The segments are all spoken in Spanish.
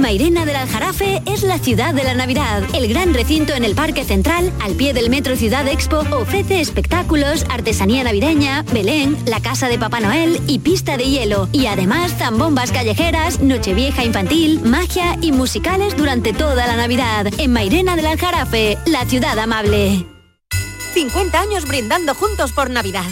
Mairena del Aljarafe es la ciudad de la Navidad. El gran recinto en el Parque Central, al pie del Metro Ciudad Expo, ofrece espectáculos, artesanía navideña, Belén, la casa de Papá Noel y pista de hielo. Y además zambombas callejeras, nochevieja infantil, magia y musicales durante toda la Navidad. En Mairena del Aljarafe, la ciudad amable. 50 años brindando juntos por Navidad.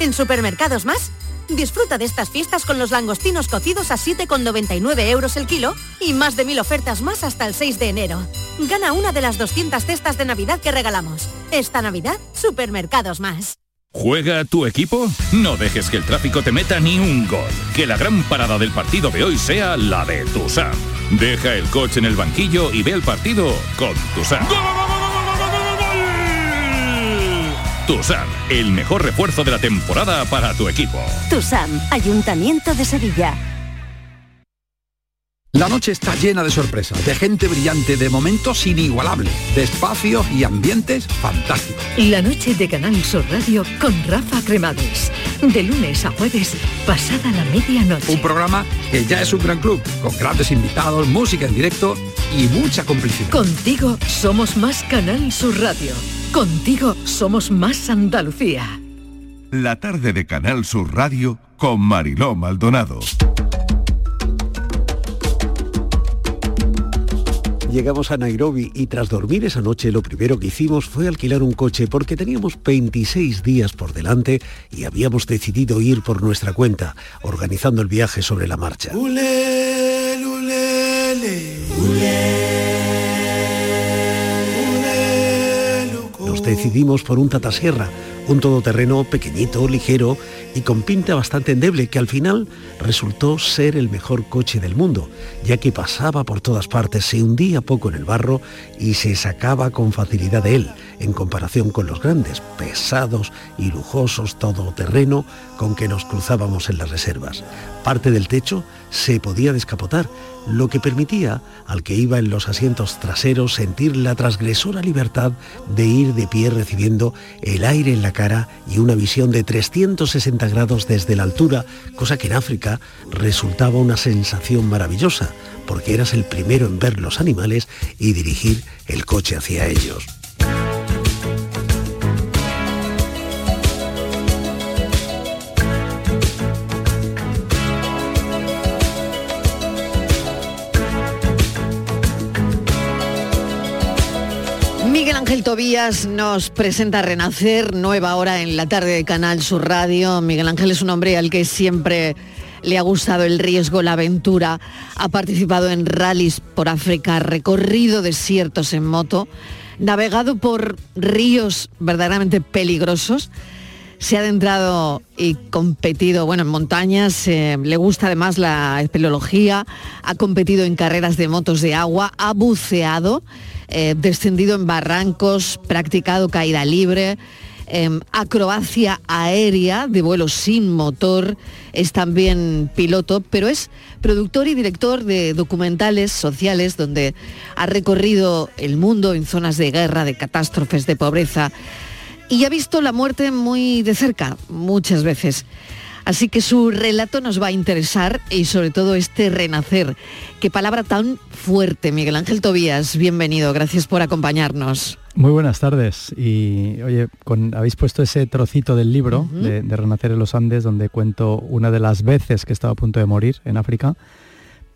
En Supermercados Más Disfruta de estas fiestas con los langostinos cocidos a 7,99 euros el kilo y más de mil ofertas más hasta el 6 de enero. Gana una de las 200 cestas de Navidad que regalamos. Esta Navidad, Supermercados Más. ¿Juega tu equipo? No dejes que el tráfico te meta ni un gol. Que la gran parada del partido de hoy sea la de Tusam. Deja el coche en el banquillo y ve el partido con Tusam. Tusam, el mejor refuerzo de la temporada para tu equipo. Tusam, Ayuntamiento de Sevilla. La noche está llena de sorpresas, de gente brillante, de momentos inigualables, de espacios y ambientes fantásticos. La noche de Canal Sur Radio con Rafa Cremades. De lunes a jueves, pasada la medianoche. Un programa que ya es un gran club, con grandes invitados, música en directo y mucha complicidad. Contigo somos más Canal Sur Radio. Contigo somos más Andalucía. La tarde de Canal Sur Radio con Mariló Maldonado. Llegamos a Nairobi y tras dormir esa noche lo primero que hicimos fue alquilar un coche porque teníamos 26 días por delante y habíamos decidido ir por nuestra cuenta, organizando el viaje sobre la marcha. Decidimos por un Tata Sierra, un todoterreno pequeñito, ligero y con pinta bastante endeble que al final resultó ser el mejor coche del mundo, ya que pasaba por todas partes, se hundía poco en el barro y se sacaba con facilidad de él, en comparación con los grandes, pesados y lujosos todoterreno con que nos cruzábamos en las reservas. Parte del techo se podía descapotar, lo que permitía al que iba en los asientos traseros sentir la transgresora libertad de ir de pie recibiendo el aire en la cara y una visión de 360 grados desde la altura, cosa que en África resultaba una sensación maravillosa, porque eras el primero en ver los animales y dirigir el coche hacia ellos. Ángel Tobías nos presenta Renacer, nueva hora en la tarde de Canal Sur Radio. Miguel Ángel es un hombre al que siempre le ha gustado el riesgo, la aventura. Ha participado en rallies por África, recorrido desiertos en moto, navegado por ríos verdaderamente peligrosos. se ha adentrado y competido, bueno, en montañas, eh, le gusta además la espeleología, ha competido en carreras de motos de agua, ha buceado, eh, descendido en barrancos, practicado caída libre, em, acrobacia aérea de vuelo sin motor, es también piloto, pero es productor y director de documentales sociales donde ha recorrido el mundo en zonas de guerra, de catástrofes, de pobreza y ha visto la muerte muy de cerca, muchas veces. Así que su relato nos va a interesar y sobre todo este renacer. Qué palabra tan fuerte, Miguel Ángel Tobías. Bienvenido, gracias por acompañarnos. Muy buenas tardes. Y oye, habéis puesto ese trocito del libro de, Renacer en los Andes, donde cuento una de las veces que estaba a punto de morir en África.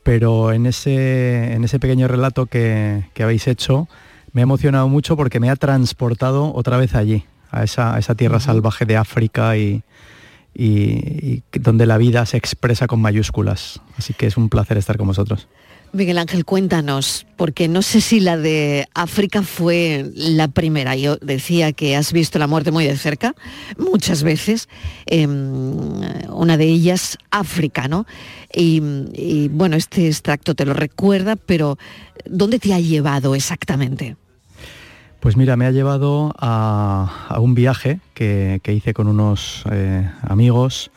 Pero en ese, en ese pequeño relato que, habéis hecho, me ha emocionado mucho porque me ha transportado otra vez allí, a esa, tierra salvaje de África y, y, donde la vida se expresa con mayúsculas. Así que es un placer estar con vosotros. Miguel Ángel, cuéntanos, porque no sé si la de África fue la primera. Yo decía que has visto la muerte muy de cerca, muchas veces, em, una de ellas África, ¿no? Y, y, bueno, este extracto te lo recuerda, pero ¿dónde te ha llevado exactamente? Pues mira, me ha llevado a, un viaje que, hice con unos eh, amigos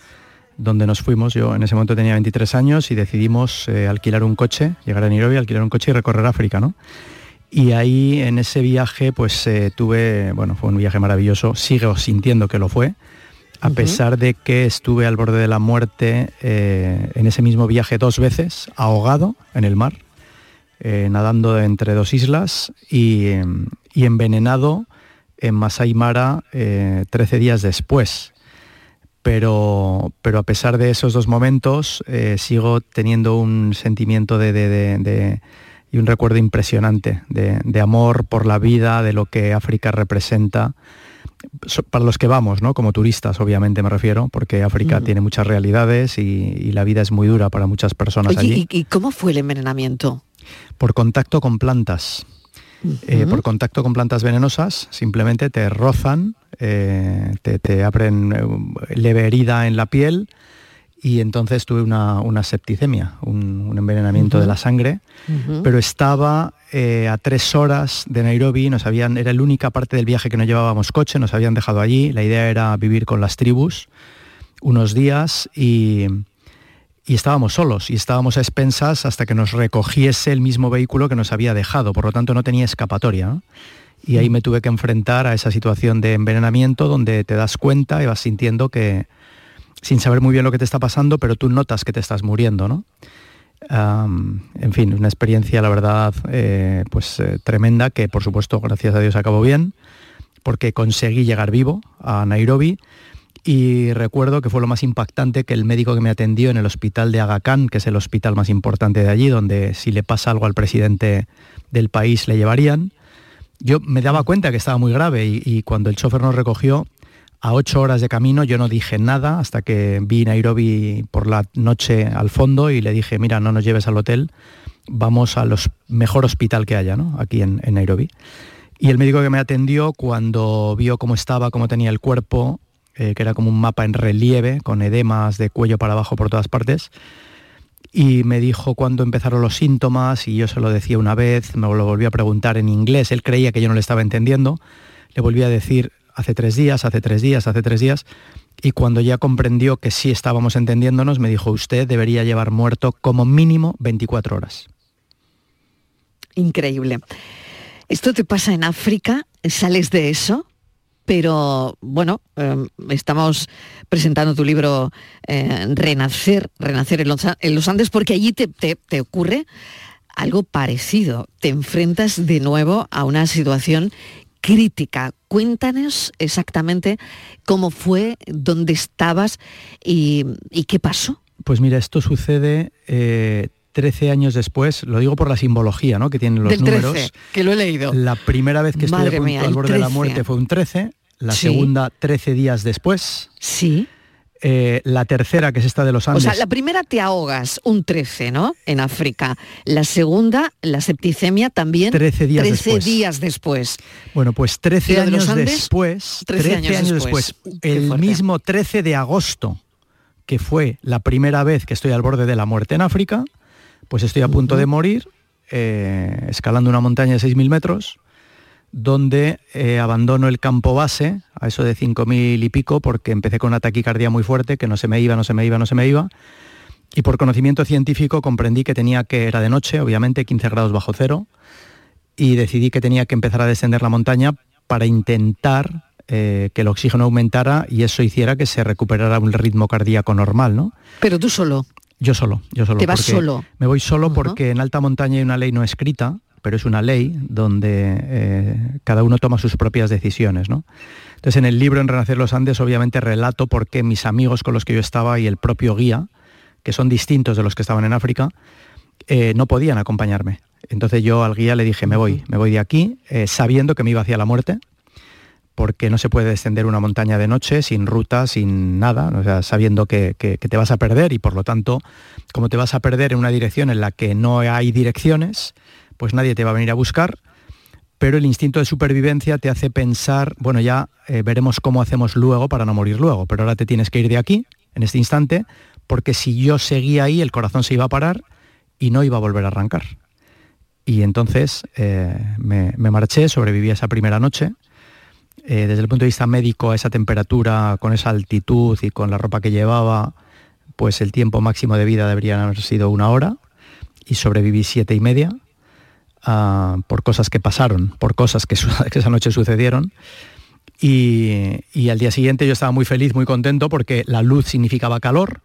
donde nos fuimos. Yo en ese momento tenía 23 años y decidimos eh, alquilar un coche, llegar a Nairobi, alquilar un coche y recorrer África, ¿no? Y ahí en ese viaje pues eh, tuve, bueno, fue un viaje maravilloso, sigo sintiendo que lo fue, a pesar de que estuve al borde de la muerte en ese mismo viaje dos veces, ahogado en el mar, nadando entre dos islas y, y envenenado en Masai Mara 13 eh, días después. Pero, pero, a pesar de esos dos momentos, eh, sigo teniendo un sentimiento de, y un recuerdo impresionante de, amor por la vida, de lo que África representa. para los que vamos, ¿no? Como turistas, obviamente me refiero, porque África tiene muchas realidades y, la vida es muy dura para muchas personas allí. ¿y, ¿Y cómo fue el envenenamiento? Por contacto con plantas. Eh, por contacto con plantas venenosas, simplemente te rozan, eh, te, abren eh, leve herida en la piel y entonces tuve una, septicemia, un, envenenamiento de la sangre, pero estaba a tres horas de Nairobi, nos habían, era la única parte del viaje que no llevábamos coche, nos habían dejado allí, la idea era vivir con las tribus unos días y, y estábamos solos y estábamos a expensas hasta que nos recogiese el mismo vehículo que nos había dejado, por lo tanto no tenía escapatoria. Y ahí me tuve que enfrentar a esa situación de envenenamiento donde te das cuenta y vas sintiendo que, sin saber muy bien lo que te está pasando, pero tú notas que te estás muriendo, ¿no? en fin, una experiencia, la verdad, eh, pues eh, tremenda, que por supuesto, gracias a Dios, acabó bien, porque conseguí llegar vivo a Nairobi, y recuerdo que fue lo más impactante que el médico que me atendió en el hospital de Aga Khan, que es el hospital más importante de allí, donde si le pasa algo al presidente del país le llevarían. Yo me daba cuenta que estaba muy grave y, cuando el chofer nos recogió, a ocho horas de camino yo no dije nada hasta que vi Nairobi por la noche al fondo y le dije, mira, no nos lleves al hotel, vamos al mejor hospital que haya, ¿no? Aquí en, en Nairobi. Y el médico que me atendió, cuando vio cómo estaba, cómo tenía el cuerpo, eh, que era como un mapa en relieve, con edemas de cuello para abajo por todas partes. Y me dijo cuándo empezaron los síntomas y yo se lo decía una vez, me lo volví a preguntar en inglés, él creía que yo no le estaba entendiendo, le volví a decir hace tres días, hace tres días, hace tres días, y cuando ya comprendió que sí estábamos entendiéndonos, me dijo, usted debería llevar muerto como mínimo 24 horas. Increíble. ¿Esto te pasa en África? ¿Sales de eso? Pero bueno, em, estamos presentando tu libro eh, Renacer, Renacer en los, Andes, porque allí te, te, ocurre algo parecido. Te enfrentas de nuevo a una situación crítica. Cuéntanos exactamente cómo fue, dónde estabas y, qué pasó. Pues mira, esto sucede 13 eh, años después, lo digo por la simbología ¿no? que tienen los números. que lo he leído. La primera vez que estuve al borde de la muerte fue un 13, la segunda 13 días después. Sí. Eh, la tercera, que es esta de los Andes. O sea, la primera te ahogas un 13, ¿no? En África. La segunda, la septicemia también. 13 días 13 después. días después. Bueno, pues 13 ¿Y lo de los años Andes? después, 13 13, años años, después. después, el mismo 13 de agosto, que fue la primera vez que estoy al borde de la muerte en África, pues estoy a punto de morir, eh, escalando una montaña de 6.000 metros, donde eh, abandono el campo base, a eso de 5.000 y pico, porque empecé con una taquicardia muy fuerte, que no se me iba, no se me iba, no se me iba, y por conocimiento científico comprendí que tenía que, era de noche, obviamente, 15 grados bajo cero, y decidí que tenía que empezar a descender la montaña para intentar eh, que el oxígeno aumentara y eso hiciera que se recuperara un ritmo cardíaco normal, ¿no? Pero tú solo. Yo solo, yo solo. Te vas solo. Me voy solo porque en alta montaña hay una ley no escrita, pero es una ley donde eh, cada uno toma sus propias decisiones, ¿no? Entonces en el libro En Renacer los Andes obviamente relato por qué mis amigos con los que yo estaba y el propio guía, que son distintos de los que estaban en África, eh, no podían acompañarme. Entonces yo al guía le dije, me voy, me voy de aquí, eh, sabiendo que me iba hacia la muerte, porque no se puede descender una montaña de noche sin ruta, sin nada, sabiendo que, te vas a perder y por lo tanto, como te vas a perder en una dirección en la que no hay direcciones, pues nadie te va a venir a buscar, pero el instinto de supervivencia te hace pensar, bueno, ya eh, veremos cómo hacemos luego para no morir luego, pero ahora te tienes que ir de aquí, en este instante, porque si yo seguía ahí, el corazón se iba a parar y no iba a volver a arrancar. Y entonces eh, me, me marché, sobreviví esa primera noche. Eh, desde el punto de vista médico, a esa temperatura, con esa altitud y con la ropa que llevaba, pues el tiempo máximo de vida debería haber sido una hora y sobreviví siete y media ah, por cosas que pasaron, por cosas que, esa noche sucedieron. Y, y al día siguiente yo estaba muy feliz, muy contento porque la luz significaba calor.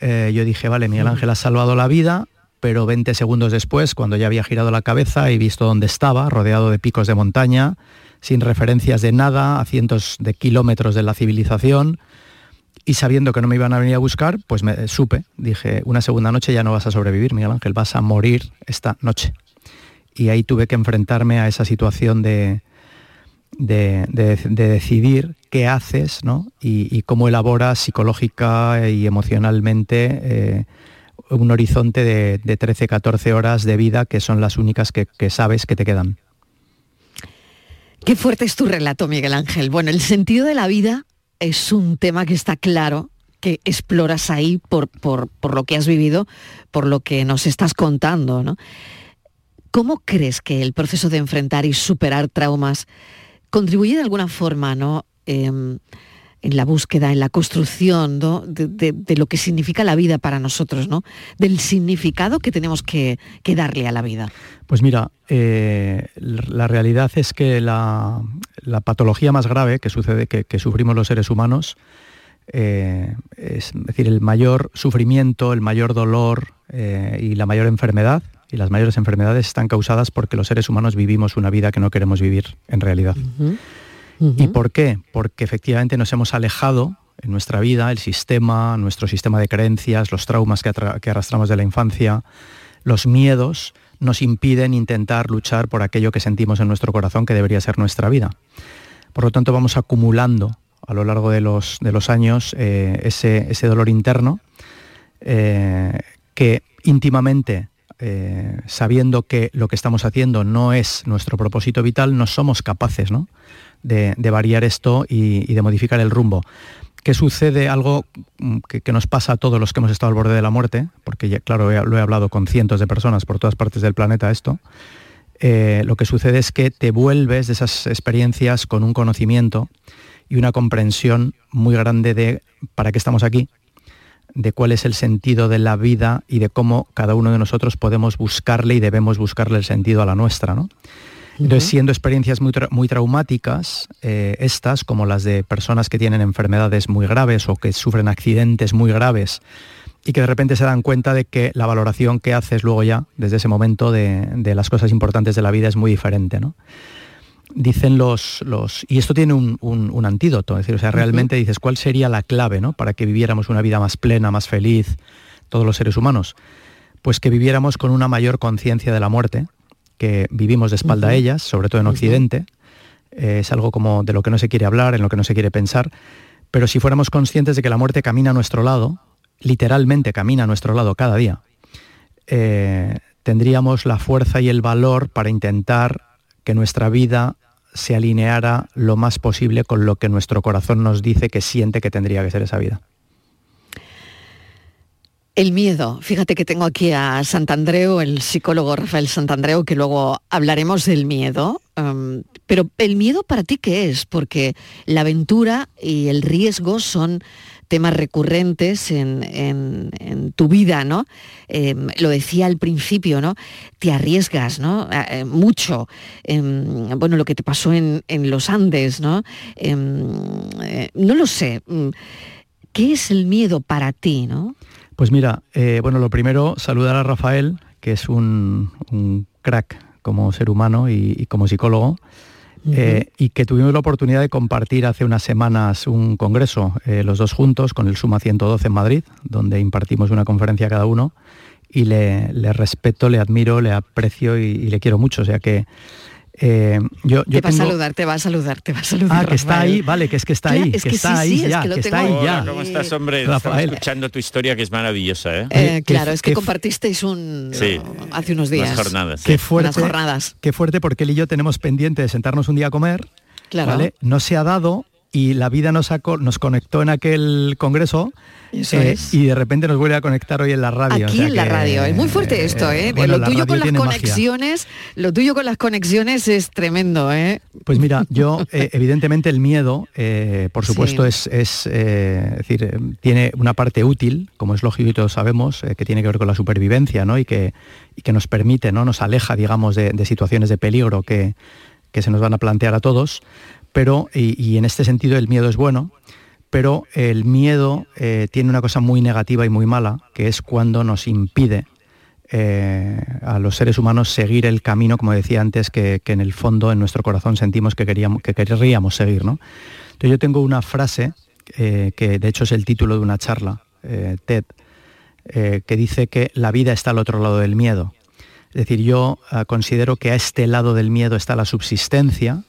Eh, yo dije, vale, Miguel Ángel ha salvado la vida, pero 20 segundos después, cuando ya había girado la cabeza y visto dónde estaba, rodeado de picos de montaña, sin referencias de nada, a cientos de kilómetros de la civilización, y sabiendo que no me iban a venir a buscar, pues me supe, dije, una segunda noche ya no vas a sobrevivir, Miguel Ángel, vas a morir esta noche. Y ahí tuve que enfrentarme a esa situación de, de, de- de decidir qué haces ¿no? y, cómo elaboras psicológica y emocionalmente eh, un horizonte de, de 13, 14 horas de vida que son las únicas que sabes que te quedan. Qué fuerte es tu relato, Miguel Ángel. Bueno, el sentido de la vida es un tema que está claro, que exploras ahí por, por- por lo que has vivido, por lo que nos estás contando, ¿no? ¿Cómo crees que el proceso de enfrentar y superar traumas contribuye de alguna forma, ¿no? Em, en la búsqueda, en la construcción ¿no? de, de- de lo que significa la vida para nosotros, ¿no? Del significado que tenemos que, que darle a la vida. Pues mira, eh, la realidad es que la, la patología más grave que sucede, que, que sufrimos los seres humanos, eh, es decir, el mayor sufrimiento, el mayor dolor eh, y la mayor enfermedad, y las mayores enfermedades están causadas porque los seres humanos vivimos una vida que no queremos vivir en realidad. ¿Y por qué? Porque efectivamente nos hemos alejado en nuestra vida, el sistema, nuestro sistema de creencias, los traumas que, arrastramos de la infancia, los miedos, nos impiden intentar luchar por aquello que sentimos en nuestro corazón que debería ser nuestra vida. Por lo tanto, vamos acumulando a lo largo de los, de los años eh, ese, ese dolor interno eh, que íntimamente, eh, sabiendo que lo que estamos haciendo no es nuestro propósito vital, no somos capaces ¿no? De, variar esto y, de modificar el rumbo. ¿Qué sucede? Algo mm, que, nos pasa a todos los que hemos estado al borde de la muerte, porque ya, claro, lo he hablado con cientos de personas por todas partes del planeta esto, eh, lo que sucede es que te vuelves de esas experiencias con un conocimiento y una comprensión muy grande de para qué estamos aquí, de cuál es el sentido de la vida y de cómo cada uno de nosotros podemos buscarle y debemos buscarle el sentido a la nuestra. ¿no? Entonces, siendo experiencias muy, tra- muy traumáticas, eh, estas, como las de personas que tienen enfermedades muy graves o que sufren accidentes muy graves, y que de repente se dan cuenta de que la valoración que haces luego ya, desde ese momento, de, de las cosas importantes de la vida es muy diferente. ¿no? Dicen los, los... Y esto tiene un, un- un antídoto, es decir, o sea, realmente dices, ¿cuál sería la clave ¿no? para que viviéramos una vida más plena, más feliz, todos los seres humanos? Pues que viviéramos con una mayor conciencia de la muerte, que vivimos de espalda a ellas, sobre todo en Occidente. Eh, es algo como de lo que no se quiere hablar, en lo que no se quiere pensar, Pero si fuéramos conscientes de que la muerte camina a nuestro lado, literalmente camina a nuestro lado cada día, eh, tendríamos la fuerza y el valor para intentar que nuestra vida se alineara lo más posible con lo que nuestro corazón nos dice que siente que tendría que ser esa vida. El miedo. Fíjate que tengo aquí a Santandreu, el psicólogo Rafael Santandreu, que luego hablaremos del miedo. Um, pero el miedo para ti qué es? Porque la aventura y el riesgo son temas recurrentes en, tu vida, ¿no? Em, lo decía al principio, ¿no? Te arriesgas, ¿no? Eh, mucho. Em, bueno, lo que te pasó en, los Andes, ¿no? Em, eh, no lo sé. Mm, ¿Qué es el miedo para ti, no? Pues mira, eh, bueno, lo primero, saludar a Rafael, que es un, crack como ser humano y como psicólogo. Eh, y que tuvimos la oportunidad de compartir hace unas semanas un congreso, eh, los dos juntos, con el Suma 112 en Madrid, donde impartimos una conferencia cada uno, y le, respeto, le admiro, le aprecio y, y, le quiero mucho. O sea que eh, yo, te va a saludar, te va a saludar, te va a saludar. Ah, que está ahí, vale, que es que está ahí, que, está ahí ya, que, está ahí ya. ¿Cómo estás, hombre? escuchando tu historia que es maravillosa, ¿eh? eh claro, es que compartisteis un hace unos días. Unas jornadas. Qué fuerte, jornadas. Qué fuerte porque él y yo tenemos pendiente de sentarnos un día a comer. Claro. ¿vale? No se ha dado y la vida nos, nos conectó en aquel congreso eh, y de repente nos vuelve a conectar hoy en la radio. Aquí en la radio. Es muy fuerte esto, ¿eh? lo tuyo con las conexiones, lo tuyo con las conexiones es tremendo, ¿eh? Pues mira, yo eh, evidentemente el miedo, por supuesto, es, es, decir, tiene una parte útil, como es lógico y todos sabemos, que tiene que ver con la supervivencia, ¿no? Y que, y que nos permite, ¿no? Nos aleja, digamos, de, de situaciones de peligro que, que se nos van a plantear a todos pero, y, en este sentido el miedo es bueno, pero el miedo eh, tiene una cosa muy negativa y muy mala, que es cuando nos impide eh, a los seres humanos seguir el camino, como decía antes, que, en el fondo, en nuestro corazón, sentimos que, queríamos, que querríamos seguir. ¿no? Entonces yo tengo una frase, eh, que de hecho es el título de una charla, TED, que dice que la vida está al otro lado del miedo. Es decir, yo considero que a este lado del miedo está la subsistencia,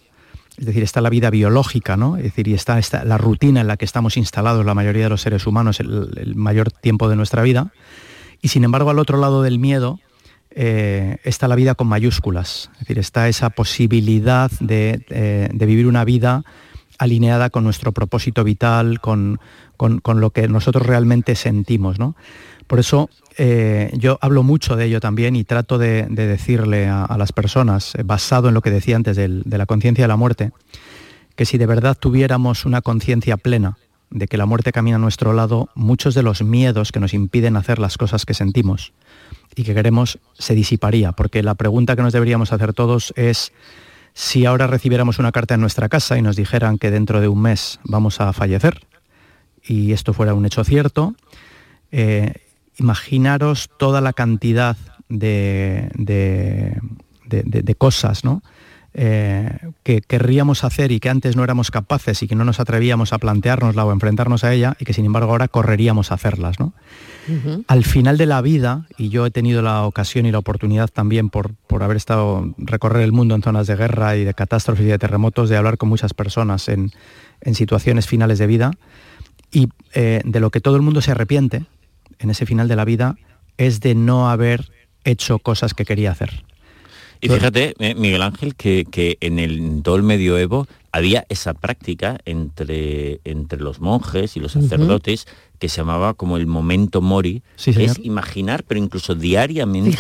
es decir, está la vida biológica, ¿no? Es decir, y está, la rutina en la que estamos instalados la mayoría de los seres humanos el, mayor tiempo de nuestra vida. Y sin embargo, al otro lado del miedo eh, está la vida con mayúsculas. Es decir, está esa posibilidad de, eh, vivir una vida alineada con nuestro propósito vital, con, con, lo que nosotros realmente sentimos, ¿no? Por eso eh, yo hablo mucho de ello también y trato de, decirle a, las personas, eh, basado en lo que decía antes de la conciencia de la muerte, que si de verdad tuviéramos una conciencia plena de que la muerte camina a nuestro lado, muchos de los miedos que nos impiden hacer las cosas que sentimos y que queremos se disiparía, porque la pregunta que nos deberíamos hacer todos es si ahora recibiéramos una carta en nuestra casa y nos dijeran que dentro de un mes vamos a fallecer, y esto fuera un hecho cierto, eh, imaginaros toda la cantidad de, de, cosas ¿no? Eh, que querríamos hacer y que antes no éramos capaces y que no nos atrevíamos a planteárnosla o enfrentarnos a ella y que sin embargo ahora correríamos a hacerlas. ¿no? Al final de la vida, y yo he tenido la ocasión y la oportunidad también por, por haber estado, recorrer el mundo en zonas de guerra y de catástrofes y de terremotos, de hablar con muchas personas en, situaciones finales de vida, y eh, de lo que todo el mundo se arrepiente, en ese final de la vida es de no haber hecho cosas que quería hacer. Y fíjate, eh, Miguel Ángel, que, en, el, todo el medioevo había esa práctica entre, entre los monjes y los sacerdotes que se llamaba como el momento mori, es imaginar, pero incluso diariamente,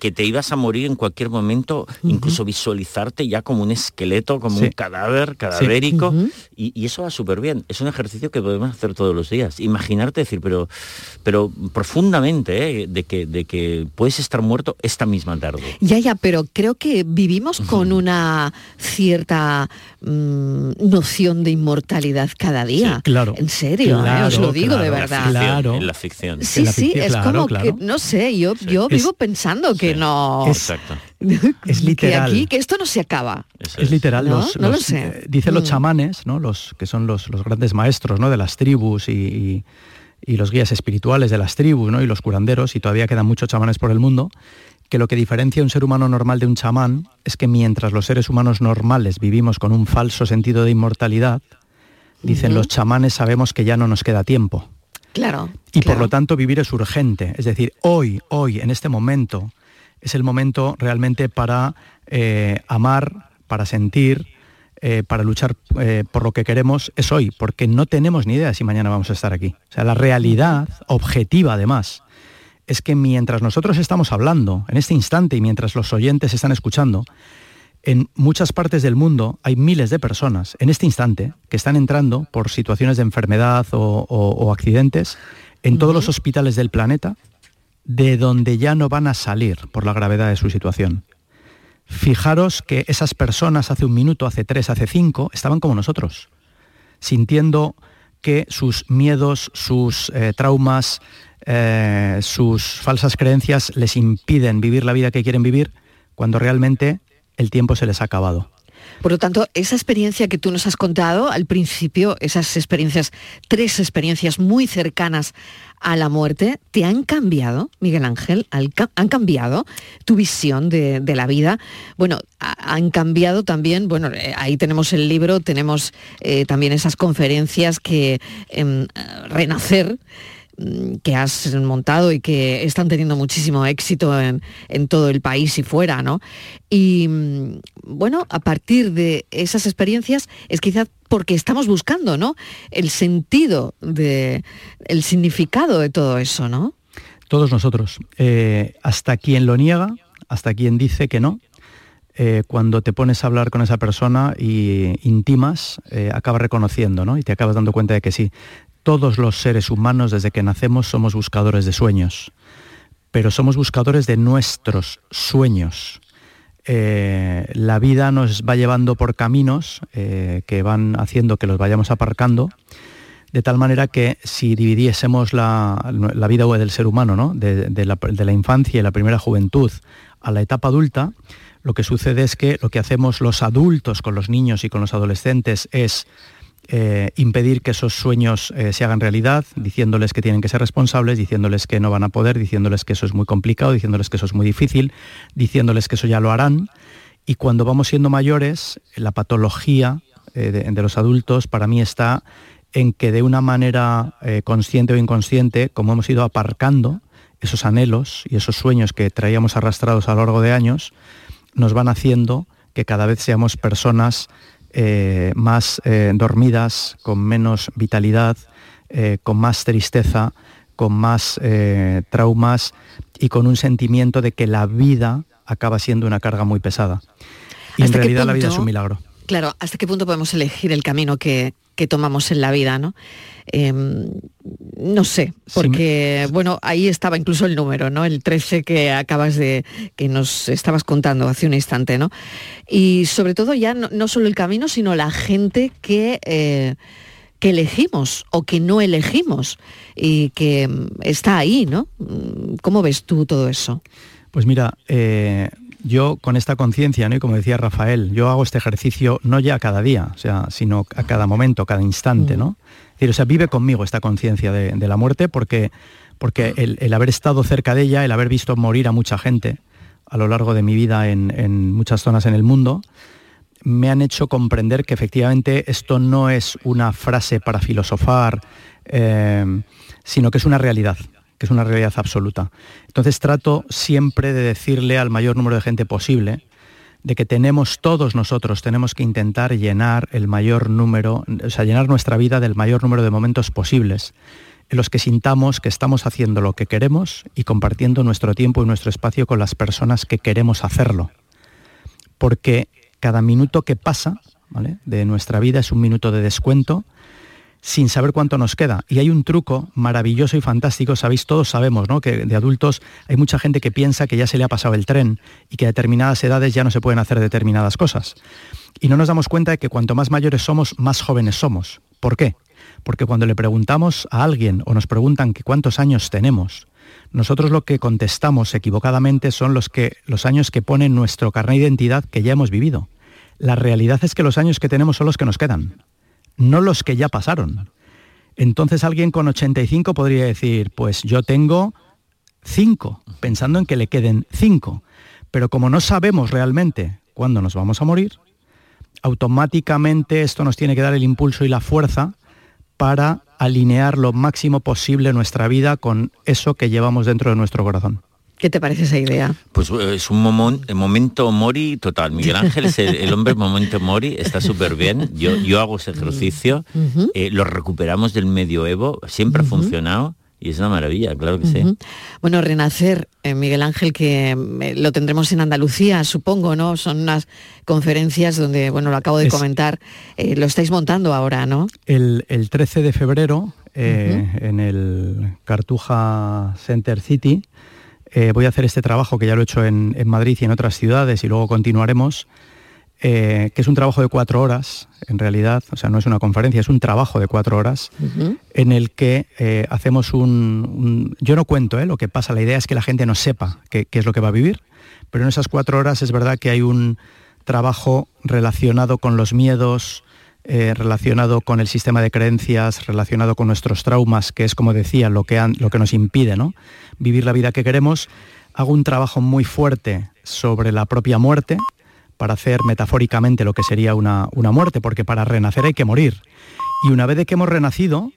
que, te ibas a morir en cualquier momento, incluso visualizarte ya como un esqueleto, como un cadáver cadavérico, y, eso va súper bien. Es un ejercicio que podemos hacer todos los días. Imaginarte, decir, pero, pero profundamente, ¿eh? de, que, de que puedes estar muerto esta misma tarde. Ya, ya, pero creo que vivimos con una cierta mm, noción de inmortalidad cada día. claro. En serio, ¿eh? os lo digo de verdad. Claro. En la ficción. Sí, sí, es como que, no sé, yo, yo vivo pensando que no... Exacto. es literal. Que aquí, que esto no se acaba. Es, literal. ¿No? Los, lo sé. Eh, dicen los mm. chamanes, ¿no? los, que son los, los grandes maestros ¿no? de las tribus y, y, los guías espirituales de las tribus ¿no? y los curanderos, y todavía quedan muchos chamanes por el mundo, que lo que diferencia a un ser humano normal de un chamán es que mientras los seres humanos normales vivimos con un falso sentido de inmortalidad, Dicen los chamanes sabemos que ya no nos queda tiempo. Claro. Y por lo tanto vivir es urgente. Es decir, hoy, hoy, en este momento, es el momento realmente para eh, amar, para sentir, eh, para luchar eh, por lo que queremos, es hoy, porque no tenemos ni idea si mañana vamos a estar aquí. O sea, la realidad objetiva además es que mientras nosotros estamos hablando, en este instante y mientras los oyentes están escuchando, en muchas partes del mundo hay miles de personas en este instante que están entrando por situaciones de enfermedad o, accidentes en todos los hospitales del planeta de donde ya no van a salir por la gravedad de su situación. Fijaros que esas personas hace un minuto, hace tres, hace cinco, estaban como nosotros, sintiendo que sus miedos, sus eh, traumas, eh, sus falsas creencias les impiden vivir la vida que quieren vivir cuando realmente el tiempo se les ha acabado. Por lo tanto, esa experiencia que tú nos has contado al principio, esas experiencias, tres experiencias muy cercanas a la muerte, ¿te han cambiado, Miguel Ángel? ¿Han cambiado tu visión de, la vida? Bueno, han cambiado también, bueno, eh, ahí tenemos el libro, tenemos eh, también esas conferencias que em, Renacer Mm, que has montado y que están teniendo muchísimo éxito en, todo el país y fuera, ¿no? Y mm, bueno, a partir de esas experiencias es quizás porque estamos buscando, ¿no? El sentido de, el significado de todo eso, ¿no? Todos nosotros. Eh, hasta quien lo niega, hasta quien dice que no, eh, cuando te pones a hablar con esa persona y intimas, eh, acabas reconociendo, ¿no? Y te acabas dando cuenta de que sí todos los seres humanos desde que nacemos somos buscadores de sueños, pero somos buscadores de nuestros sueños. Eh, la vida nos va llevando por caminos eh, que van haciendo que los vayamos aparcando, de tal manera que si dividiésemos la, vida del ser humano, de, la, de la infancia y la primera juventud a la etapa adulta, lo que sucede es que lo que hacemos los adultos con los niños y con los adolescentes es eh, impedir que esos sueños eh, se hagan realidad, diciéndoles que tienen que ser responsables, diciéndoles que no van a poder, diciéndoles que eso es muy complicado, diciéndoles que eso es muy difícil, diciéndoles que eso ya lo harán. Y cuando vamos siendo mayores, la patología eh, de, los adultos para mí está en que de una manera consciente o inconsciente, como hemos ido aparcando esos anhelos y esos sueños que traíamos arrastrados a lo largo de años, nos van haciendo que cada vez seamos personas eh, más eh, dormidas, con menos vitalidad, eh, con más tristeza, con más traumas y con un sentimiento de que la vida acaba siendo una carga muy pesada. Y en realidad la vida es un milagro. Claro, ¿hasta qué punto podemos elegir el camino que, que tomamos en la vida, ¿no? Em, no sé, porque bueno, ahí estaba incluso el número, ¿no? El 13 que acabas de, que nos estabas contando hace un instante, ¿no? Y sobre todo ya no, solo el camino, sino la gente que, eh, que elegimos o que no elegimos y que mm, está ahí, ¿no? ¿Cómo ves tú todo eso? Pues mira, eh, yo con esta conciencia, y como decía Rafael, yo hago este ejercicio no ya cada día, o sea, sino a cada momento, cada instante, ¿no? o sea, vive conmigo esta conciencia de, la muerte porque, porque el, haber estado cerca de ella, el haber visto morir a mucha gente a lo largo de mi vida en, muchas zonas en el mundo, me han hecho comprender que efectivamente esto no es una frase para filosofar, eh, sino que es una realidad que es una realidad absoluta. Entonces trato siempre de decirle al mayor número de gente posible de que tenemos todos nosotros, tenemos que intentar llenar el mayor número, o sea, llenar nuestra vida del mayor número de momentos posibles en los que sintamos que estamos haciendo lo que queremos y compartiendo nuestro tiempo y nuestro espacio con las personas que queremos hacerlo. Porque cada minuto que pasa de nuestra vida es un minuto de descuento sin saber cuánto nos queda. Y hay un truco maravilloso y fantástico, sabéis, todos sabemos, ¿no? Que de adultos hay mucha gente que piensa que ya se le ha pasado el tren y que a determinadas edades ya no se pueden hacer determinadas cosas. Y no nos damos cuenta de que cuanto más mayores somos, más jóvenes somos. ¿Por qué? Porque cuando le preguntamos a alguien o nos preguntan que cuántos años tenemos, nosotros lo que contestamos equivocadamente son los, que, los años que pone nuestro carnet de identidad que ya hemos vivido. La realidad es que los años que tenemos son los que nos quedan no los que ya pasaron. Entonces alguien con 85 podría decir, pues yo tengo 5, pensando en que le queden 5. Pero como no sabemos realmente cuándo nos vamos a morir, automáticamente esto nos tiene que dar el impulso y la fuerza para alinear lo máximo posible nuestra vida con eso que llevamos dentro de nuestro corazón. ¿Qué te parece esa idea? Pues eh, es un momento Mori total. Miguel Ángel es el, hombre momento Mori, está súper bien. Yo, yo hago ese ejercicio, eh, lo recuperamos del medioevo, siempre ha funcionado y es una maravilla, claro que sí. Bueno, Renacer, eh, Miguel Ángel, que eh, lo tendremos en Andalucía, supongo, ¿no? Son unas conferencias donde, bueno, lo acabo de comentar, eh, lo estáis montando ahora, ¿no? El, 13 de febrero, en el Cartuja Center City, voy a hacer este trabajo que ya lo he hecho en, en Madrid y en otras ciudades y luego continuaremos eh, que es un trabajo de cuatro horas, en realidad, o sea, no es una conferencia, es un trabajo de cuatro horas, en el que eh, hacemos un, Yo no cuento eh, lo que pasa, la idea es que la gente no sepa qué, es lo que va a vivir, pero en esas cuatro horas es verdad que hay un trabajo relacionado con los miedos, relacionado con el sistema de creencias, relacionado con nuestros traumas, que es, como decía, lo que, lo que nos impide ¿no? vivir la vida que queremos. Hago un trabajo muy fuerte sobre la propia muerte, para hacer metafóricamente lo que sería una, muerte, porque para renacer hay que morir. Y una vez de que hemos renacido,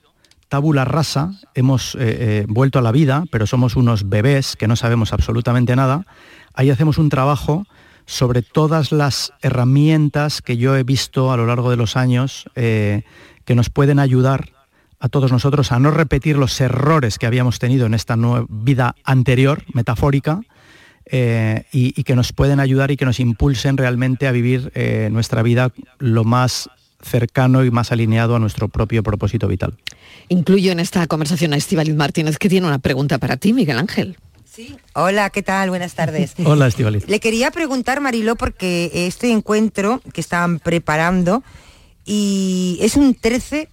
tabula rasa, hemos eh, eh, vuelto a la vida, pero somos unos bebés que no sabemos absolutamente nada, ahí hacemos un trabajo sobre todas las herramientas que yo he visto a lo largo de los años eh, que nos pueden ayudar a todos nosotros a no repetir los errores que habíamos tenido en esta vida anterior, metafórica, eh, y, que nos pueden ayudar y que nos impulsen realmente a vivir eh, nuestra vida lo más cercano y más alineado a nuestro propio propósito vital. Incluyo en esta conversación a Estibaliz Martínez, que tiene una pregunta para ti, Miguel Ángel. Sí. Hola, ¿qué tal? Buenas tardes. Hola, Estibaliz. Le quería preguntar, Mariló, porque este encuentro que estaban preparando y es un 13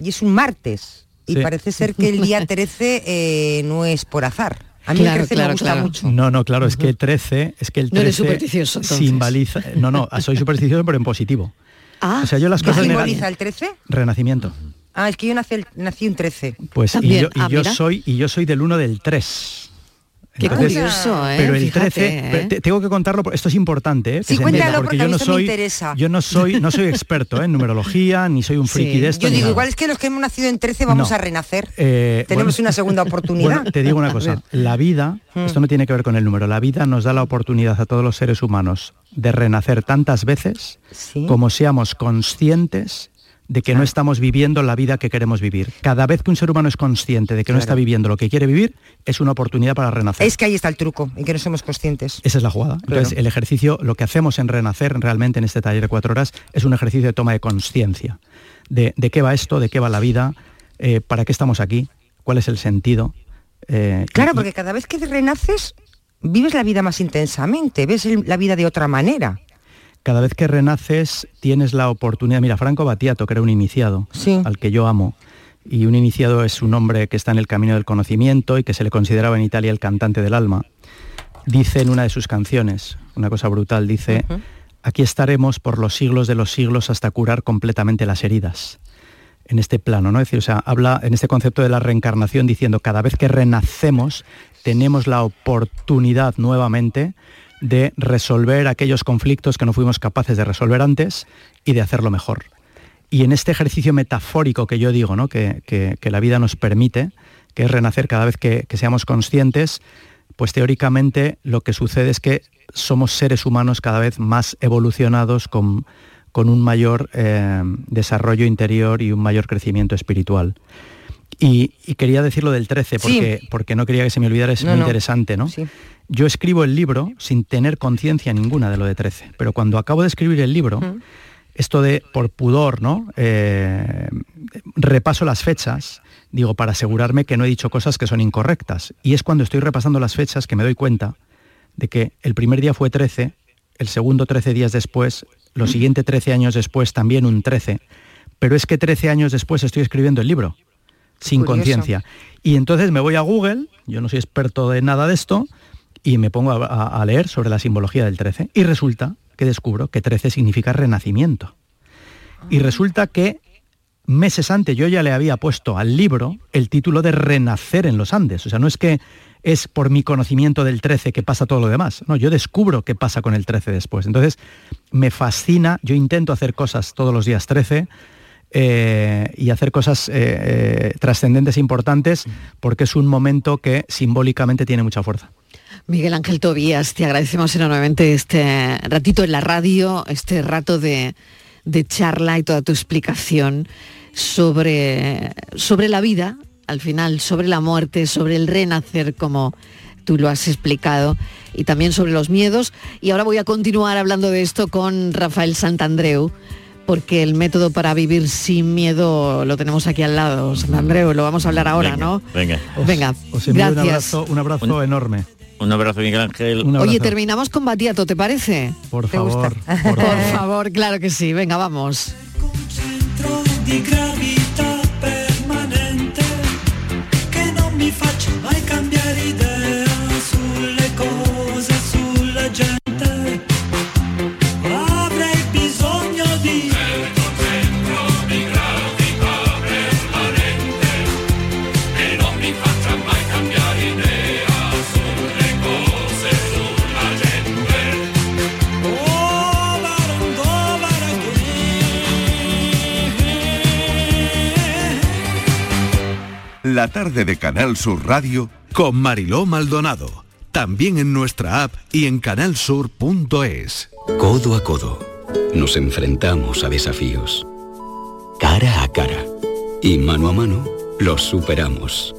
y es un martes. Y parece ser que el día 13 eh, no es por azar. A mí el 13 me gusta mucho. No, no, claro, es que el 13, es que el 13 no supersticioso, simboliza, no, no, soy supersticioso pero en positivo. Ah, o sea, yo las cosas ¿qué simboliza el 13? Renacimiento. Ah, es que yo nací, nací un 13. Pues y yo, y ah, yo soy y yo soy del 1 del 3. Qué curioso, ¿eh? Pero el 13, ¿eh? tengo que contarlo, esto es importante, ¿eh? Sí, cuéntalo porque, yo no soy. Yo no soy, no soy experto ¿eh? en numerología, ni soy un friki de esto. Yo digo, igual es que los que hemos nacido en 13 vamos a renacer. Eh, Tenemos una segunda oportunidad. te digo una cosa, la vida, mm. esto no tiene que ver con el número, la vida nos da la oportunidad a todos los seres humanos de renacer tantas veces como seamos conscientes de que no estamos viviendo la vida que queremos vivir. Cada vez que un ser humano es consciente de que no está viviendo lo que quiere vivir, es una oportunidad para renacer. Es que ahí está el truco, en que no somos conscientes. Esa es la jugada. Entonces, el ejercicio, lo que hacemos en Renacer realmente en este taller de cuatro horas, es un ejercicio de toma de conciencia. De, qué va esto, de qué va la vida, eh, para qué estamos aquí, cuál es el sentido. Eh, claro, porque cada vez que renaces, vives la vida más intensamente, ves la vida de otra manera cada vez que renaces tienes la oportunidad. Mira, Franco Battiato, que era un iniciado, al que yo amo, y un iniciado es un hombre que está en el camino del conocimiento y que se le consideraba en Italia el cantante del alma. Dice en una de sus canciones, una cosa brutal, dice, aquí estaremos por los siglos de los siglos hasta curar completamente las heridas. En este plano, ¿no? Es decir, o sea, habla en este concepto de la reencarnación diciendo, cada vez que renacemos tenemos la oportunidad nuevamente de resolver aquellos conflictos que no fuimos capaces de resolver antes y de hacerlo mejor. Y en este ejercicio metafórico que yo digo, ¿no? que, la vida nos permite, que es renacer cada vez que, seamos conscientes, pues teóricamente lo que sucede es que somos seres humanos cada vez más evolucionados con, con un mayor eh, desarrollo interior y un mayor crecimiento espiritual. Y, quería decirlo del 13 porque, porque no quería que se me olvidara, es muy interesante, ¿no? Yo escribo el libro sin tener conciencia ninguna de lo de 13, pero cuando acabo de escribir el libro, esto de por pudor, ¿no? Eh, repaso las fechas, digo, para asegurarme que no he dicho cosas que son incorrectas. Y es cuando estoy repasando las fechas que me doy cuenta de que el primer día fue 13, el segundo 13 días después, los siguientes 13 años después también un 13, pero es que 13 años después estoy escribiendo el libro, sin conciencia. Y entonces me voy a Google, yo no soy experto de nada de esto, y me pongo a, leer sobre la simbología del 13 y resulta que descubro que 13 significa renacimiento. Y ah. resulta que meses antes yo ya le había puesto al libro el título de Renacer en los Andes. O sea, no es que es por mi conocimiento del 13 que pasa todo lo demás. No, yo descubro qué pasa con el 13 después. Entonces, me fascina, yo intento hacer cosas todos los días 13. Eh, y hacer cosas eh, eh, trascendentes e importantes porque es un momento que simbólicamente tiene mucha fuerza. Miguel Ángel Tobías, te agradecemos enormemente este ratito en la radio, este rato de, de charla y toda tu explicación sobre, sobre la vida, al final, sobre la muerte, sobre el renacer, como tú lo has explicado, y también sobre los miedos. Y ahora voy a continuar hablando de esto con Rafael Santandreu porque el método para vivir sin miedo lo tenemos aquí al lado, Santandreu, lo vamos a hablar ahora, ¿no? Venga. venga, gracias. Un abrazo, un abrazo enorme. Un abrazo, Miguel Ángel. Oye, terminamos con Batiato, ¿te parece? Por favor. Por, favor, claro que sí. Venga, vamos. La tarde de Canal Sur Radio con Mariló Maldonado. También en nuestra app y en canalsur.es. Codo a codo. Nos enfrentamos a desafíos. Cara a cara. Y mano a mano los superamos.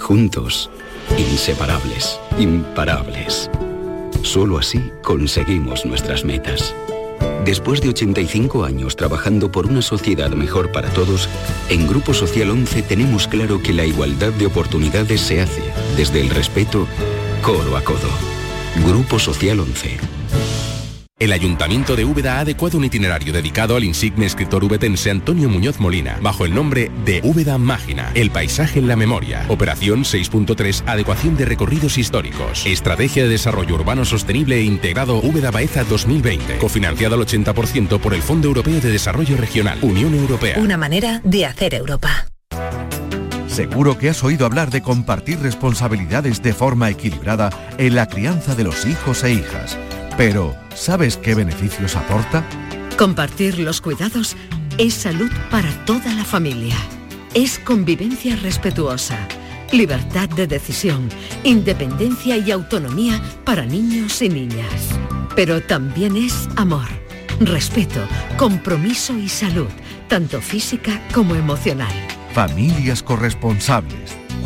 Juntos, inseparables, imparables. Solo así conseguimos nuestras metas. Después de 85 años trabajando por una sociedad mejor para todos, en Grupo Social 11 tenemos claro que la igualdad de oportunidades se hace desde el respeto, codo a codo. Grupo Social 11. El Ayuntamiento de Úbeda ha adecuado un itinerario dedicado al insigne escritor ubetense Antonio Muñoz Molina, bajo el nombre de Úbeda Mágina, el paisaje en la memoria. Operación 6.3, adecuación de recorridos históricos. Estrategia de desarrollo urbano sostenible e integrado Úbeda Baeza 2020, cofinanciado al 80% por el Fondo Europeo de Desarrollo Regional, Unión Europea. Una manera de hacer Europa. Seguro que has oído hablar de compartir responsabilidades de forma equilibrada en la crianza de los hijos e hijas. Pero, ¿sabes qué beneficios aporta? Compartir los cuidados es salud para toda la familia. Es convivencia respetuosa, libertad de decisión, independencia y autonomía para niños y niñas. Pero también es amor, respeto, compromiso y salud, tanto física como emocional. Familias corresponsables,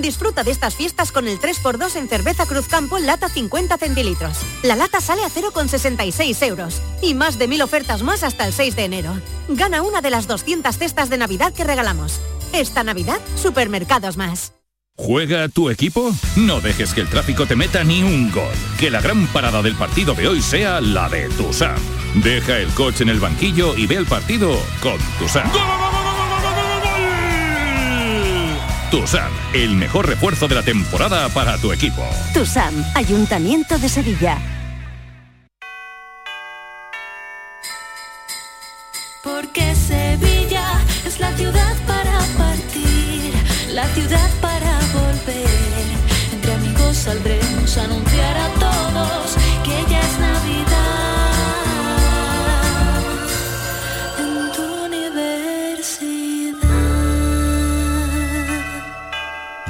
disfruta de estas fiestas con el 3x2 en cerveza Cruz Campo lata 50 centilitros. La lata sale a 0,66 euros y más de mil ofertas más hasta el 6 de enero. Gana una de las 200 cestas de Navidad que regalamos. Esta Navidad, Supermercados Más. ¿Juega tu equipo? No dejes que el tráfico te meta ni un gol. Que la gran parada del partido de hoy sea la de Tusam. Deja el coche en el banquillo y ve el partido con Tusam. Tusam, el mejor refuerzo de la temporada para tu equipo. Tusam, Ayuntamiento de Sevilla. Porque Sevilla es la ciudad para partir, la ciudad para volver. Entre amigos saldremos a anunciar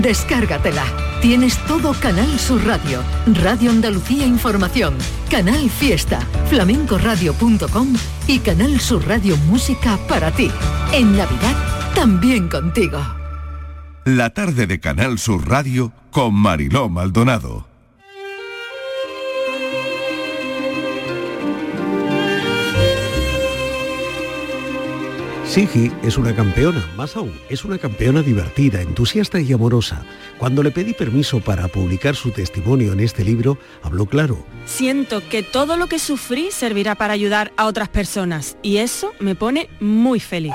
Descárgatela. Tienes todo Canal Sur Radio, Radio Andalucía Información, Canal Fiesta, flamencoradio.com y Canal Sur Radio Música para ti. En Navidad, también contigo. La tarde de Canal Sur Radio con Mariló Maldonado. Sigi es una campeona, más aún, es una campeona divertida, entusiasta y amorosa. Cuando le pedí permiso para publicar su testimonio en este libro, habló claro. Siento que todo lo que sufrí servirá para ayudar a otras personas y eso me pone muy feliz.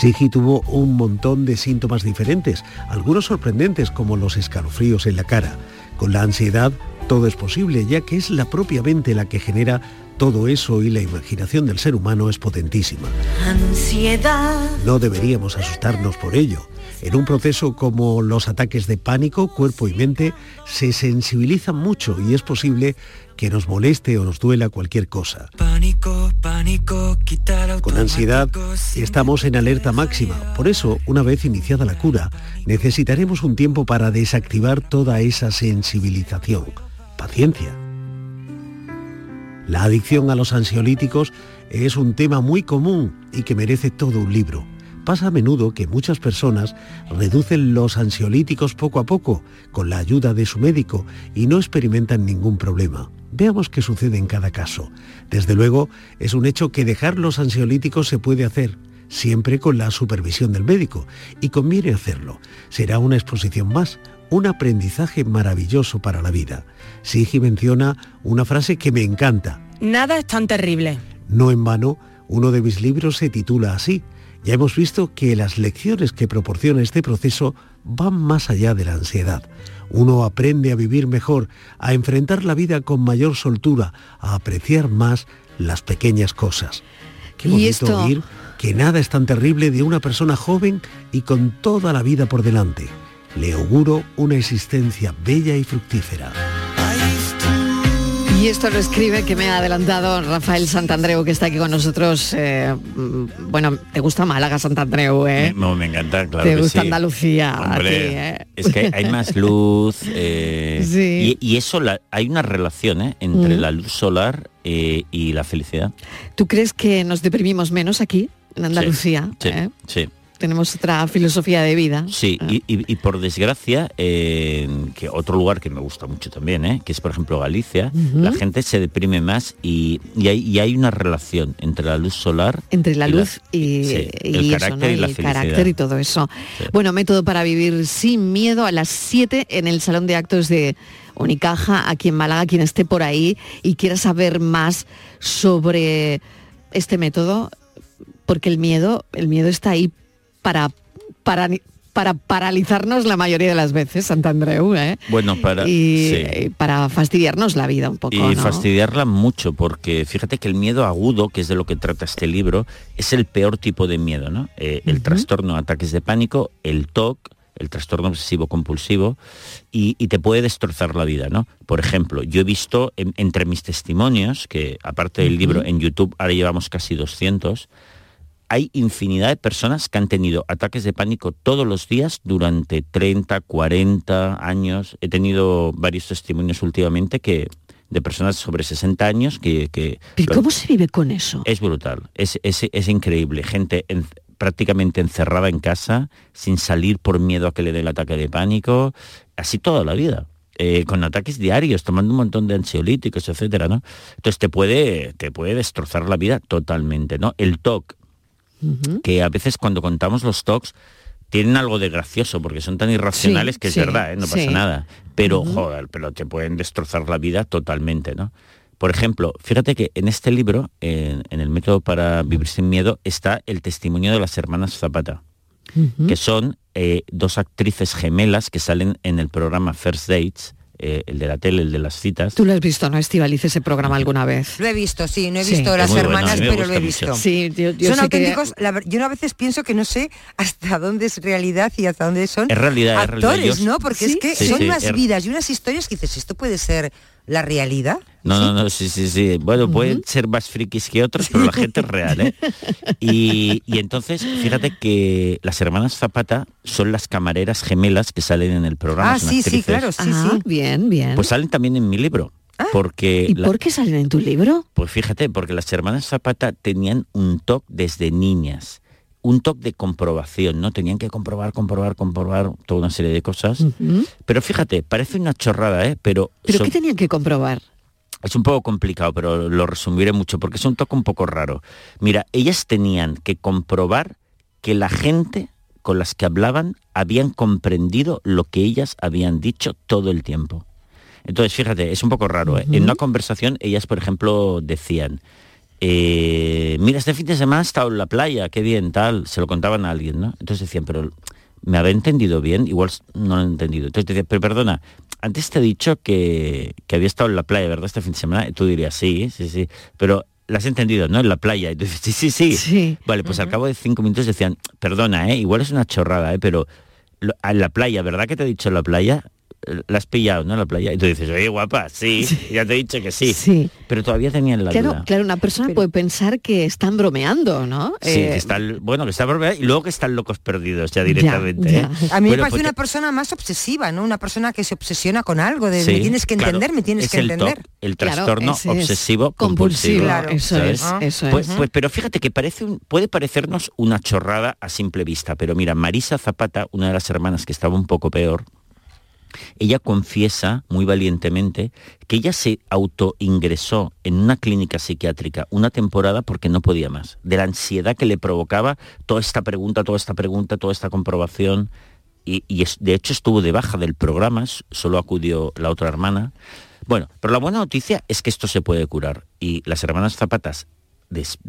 Sigi tuvo un montón de síntomas diferentes, algunos sorprendentes como los escalofríos en la cara. Con la ansiedad todo es posible, ya que es la propia mente la que genera todo eso y la imaginación del ser humano es potentísima. Ansiedad. No deberíamos asustarnos por ello. En un proceso como los ataques de pánico, cuerpo y mente se sensibilizan mucho y es posible que nos moleste o nos duela cualquier cosa. Pánico, pánico, quitar Con ansiedad estamos en alerta máxima. Por eso, una vez iniciada la cura, necesitaremos un tiempo para desactivar toda esa sensibilización. Paciencia. La adicción a los ansiolíticos es un tema muy común y que merece todo un libro. Pasa a menudo que muchas personas reducen los ansiolíticos poco a poco con la ayuda de su médico y no experimentan ningún problema. Veamos qué sucede en cada caso. Desde luego, es un hecho que dejar los ansiolíticos se puede hacer, siempre con la supervisión del médico, y conviene hacerlo. Será una exposición más, un aprendizaje maravilloso para la vida. Sigi menciona una frase que me encanta. Nada es tan terrible. No en vano, uno de mis libros se titula así. Ya hemos visto que las lecciones que proporciona este proceso van más allá de la ansiedad. Uno aprende a vivir mejor, a enfrentar la vida con mayor soltura, a apreciar más las pequeñas cosas. Qué Y bonito esto- oír que nada es tan terrible de una persona joven y con toda la vida por delante. Le auguro una existencia bella y fructífera. Y esto lo escribe, que me ha adelantado Rafael Santandreu, que está aquí con nosotros. eh, bueno, ¿te gusta Málaga, Santandreu? Eh? No, me encanta, claro ¿Te que gusta sí. Andalucía? a Hombre, ti, eh? Es que hay más luz eh, Sí. y, y eso la- hay una relación eh, entre Mm. la luz solar eh, y la felicidad. ¿Tú crees que nos deprimimos menos aquí, en Andalucía? Sí, eh? sí. Tenemos otra filosofía de vida. Sí, y, y- y por desgracia, eh, que otro lugar que me gusta mucho también, eh, que es por ejemplo Galicia, la gente se deprime más y, y hay, una relación entre la luz solar Entre la luz y, sí, el eso, carácter ¿no? y la el felicidad. carácter y todo eso. Bueno, método para vivir sin miedo a las 7 en el Salón de Actos de Unicaja, aquí en Málaga, quien esté por ahí y quiera saber más sobre este método, porque el miedo, el miedo está ahí para, para, para paralizarnos la mayoría de las veces, Santandreu, ¿eh? Bueno, para, y sí. para fastidiarnos la vida un poco, y ¿no? fastidiarla mucho, porque fíjate que el miedo agudo, que es de lo que trata este libro, es el peor tipo de miedo, ¿no? Eh, el trastorno, ataques de pánico, el TOC, el trastorno obsesivo compulsivo, y, y te puede destrozar la vida, ¿no? Por ejemplo, yo he visto en- entre mis testimonios, que aparte del libro en YouTube, ahora llevamos casi 200, hay infinidad de personas que han tenido ataques de pánico todos los días durante 30, 40 años. He tenido varios testimonios últimamente que de personas sobre 60 años que... que ¿Y cómo se vive con eso? es brutal, es, es- es increíble. Gente en- prácticamente encerrada en casa, sin salir por miedo a que le dé el ataque de pánico, así toda la vida. eh, con ataques diarios, tomando un montón de ansiolíticos, etcétera, ¿no? Entonces te puede, te puede destrozar la vida totalmente, ¿no? El TOC, que a veces cuando contamos los TOCs tienen algo de gracioso porque son tan irracionales Sí, que es sí, verdad, ¿eh? no pasa sí. nada. Pero joder, pero te pueden destrozar la vida totalmente, ¿no? Por ejemplo, fíjate que en este libro, en, en el método para vivir sin miedo, está el testimonio de las hermanas Zapata, que son eh, dos actrices gemelas que salen en el programa First Dates, eh, el de la tele, el de las citas. Tú lo has visto, ¿no, Estivaliz, ese programa alguna vez? Lo he visto, sí, no he visto las bueno, hermanas, pero lo he mucho. visto. Sí, yo- yo son sé que- auténticos, la yo a veces pienso que no sé hasta dónde es realidad y hasta dónde son Es realidad, es realidad. actores, ¿no? Porque es que Sí, son sí, unas vidas y unas historias que dices, ¿esto puede ser la realidad? No, no, no, sí, sí, sí. Bueno, pueden ser más frikis que otros, pero la gente es real, ¿eh? Y, y entonces, fíjate que las hermanas Zapata son las camareras gemelas que salen en el programa. Ah, son sí, sí, actrices. claro, sí, Ah, sí. bien, bien. Pues salen también en mi libro. Porque ¿Y la- por qué salen en tu libro? Pues fíjate, porque las hermanas Zapata tenían un TOC desde niñas, un TOC de comprobación, ¿no? Tenían que comprobar, comprobar, comprobar toda una serie de cosas. Pero fíjate, parece una chorrada, ¿eh? Pero, ¿Pero son- qué tenían que comprobar? es un poco complicado, pero lo resumiré mucho porque es un toque un poco raro. Mira, ellas tenían que comprobar que la gente con las que hablaban habían comprendido lo que ellas habían dicho todo el tiempo. Entonces, fíjate, es un poco raro. ¿eh? En una conversación, ellas, por ejemplo, decían, eh, mira, este fin de semana he estado en la playa, qué bien, tal, se lo contaban a alguien, ¿no? Entonces decían, pero ¿me había entendido bien? Igual no lo he entendido. Entonces te decía, pero perdona, antes te he dicho que, que había estado en la playa, ¿verdad? Este fin de semana. Y tú dirías, sí, sí, sí. Pero la has entendido, ¿no? En la playa. Y tú dices, sí, sí, sí. Vale, pues al cabo de cinco minutos decían, perdona, ¿eh? Igual es una chorrada, ¿eh? Pero lo- en la playa, ¿verdad que te he dicho en la playa? La has pillado, ¿no? En la playa. Y tú dices, oye, guapa, sí, ya te he dicho que sí. Sí. Pero todavía tenían la Claro, duda. claro, una persona puede pensar que están bromeando, ¿no? Sí, Eh, que están, bueno, que están bromeando y luego que están locos perdidos ya directamente. ¿eh? A mí me parece pues una persona más obsesiva, ¿no? Una persona que se obsesiona con algo, de Sí, me tienes que claro, entender, me tienes es que el entender. El trastorno obsesivo compulsivo, compulsivo. Claro, eso ¿sabes? es, eso Pues, es. pues, pero fíjate que parece un- puede parecernos una chorrada a simple vista, pero mira, Marisa Zapata, una de las hermanas que estaba un poco peor, ella confiesa muy valientemente que ella se autoingresó en una clínica psiquiátrica una temporada porque no podía más, de la ansiedad que le provocaba toda esta pregunta, toda esta pregunta, toda esta comprobación. Y, de hecho estuvo de baja del programa, solo acudió la otra hermana. Bueno, pero la buena noticia es que esto se puede curar. Y las hermanas Zapatas,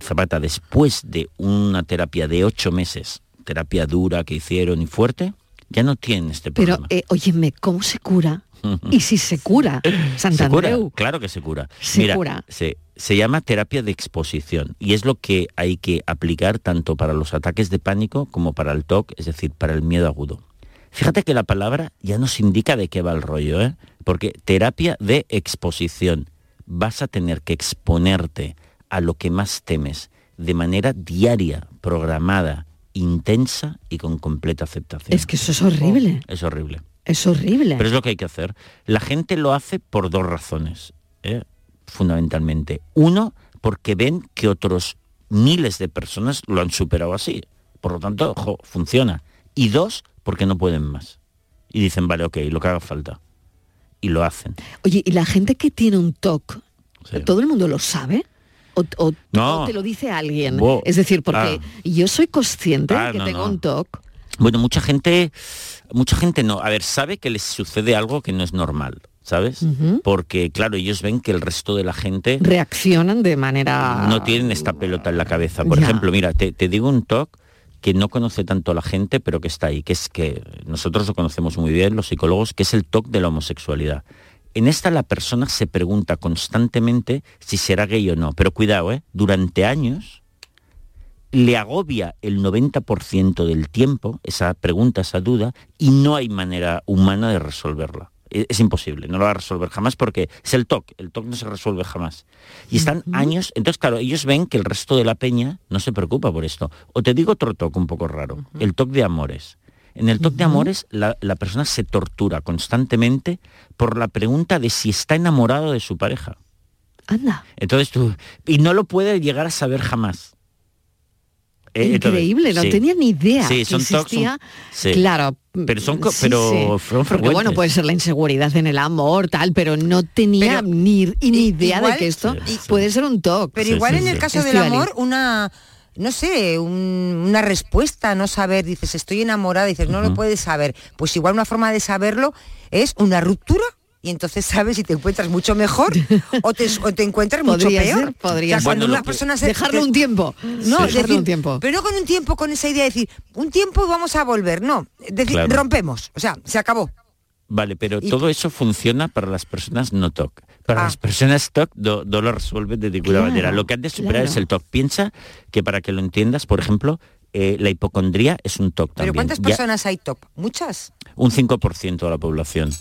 Zapata, después de una terapia de ocho meses, terapia dura que hicieron y fuerte, ya no tienen este Pero, problema. eh, óyeme, ¿cómo se cura? Y si se cura, Se cura, Santandreu. claro que se cura. Se Mira, cura. Se, se llama terapia de exposición y es lo que hay que aplicar tanto para los ataques de pánico como para el TOC, es decir, para el miedo agudo. Fíjate que la palabra ya nos indica de qué va el rollo, ¿eh? Porque terapia de exposición. Vas a tener que exponerte a lo que más temes de manera diaria, programada, intensa y con completa aceptación. Es que eso es horrible. Es horrible. Es horrible. Pero es lo que hay que hacer. La gente lo hace por dos razones, ¿eh? fundamentalmente. Uno, porque ven que otros miles de personas lo han superado así. Por lo tanto, ojo, funciona. Y dos, porque no pueden más. Y dicen, vale, ok, lo que haga falta. Y lo hacen. Oye, ¿y la gente que tiene un TOC, todo el mundo lo sabe? ¿O, o- No. o te lo dice alguien? Es decir, porque Ah. yo soy consciente Ah, de que no, tengo no. un TOC. Bueno, mucha gente, mucha gente no. A ver, sabe que les sucede algo que no es normal, ¿sabes? Porque, claro, ellos ven que el resto de la gente Reaccionan de manera... no tienen esta pelota en la cabeza. Por Ya. ejemplo, mira, te, te digo un talk que no conoce tanto a la gente, pero que está ahí, que es que nosotros lo conocemos muy bien, los psicólogos, que es el TOC de la homosexualidad. En esta la persona se pregunta constantemente si será gay o no, pero cuidado, ¿eh? durante años le agobia el 90% del tiempo esa pregunta, esa duda, y no hay manera humana de resolverla. E- Es imposible, no lo va a resolver jamás porque es el TOC, el TOC no se resuelve jamás. Y están años, entonces claro, ellos ven que el resto de la peña no se preocupa por esto. O te digo otro TOC un poco raro, el TOC de amores. En el TOC de amores la, la persona se tortura constantemente por la pregunta de si está enamorado de su pareja. Anda. Entonces tú, y no lo puede llegar a saber jamás. Eh, entonces, Increíble, no sí. tenía ni idea Sí, que son existía. sí. Claro. Pero son sí, pero sí. Porque bueno, puede ser la inseguridad en el amor, tal, pero no tenía ni, ni idea de que esto puede ser un TOC. Pero igual en el caso del amor, una, no sé, un- una respuesta, no saber, dices, estoy enamorada, dices, no lo puedes saber. Pues igual una forma de saberlo es una ruptura y entonces sabes si te encuentras mucho mejor o te, o te encuentras mucho Podría peor. ser, podría O sea, ser. cuando Bueno, una persona se... dejarlo un tiempo. No, Sí. Decir, un tiempo. pero no con un tiempo, con esa idea de decir, un tiempo y vamos a volver, no. Decir, Claro. rompemos, o sea, se acabó. Vale, pero Y- todo eso funciona para las personas no TOC. Para Ah. las personas TOC no lo resuelven de ninguna Claro, manera. Lo que han de superar claro. es el TOC. Piensa que para que lo entiendas, por ejemplo, eh, la hipocondría es un TOC ¿Pero también. cuántas Ya- personas hay TOC? ¿Muchas? un 5% de la población.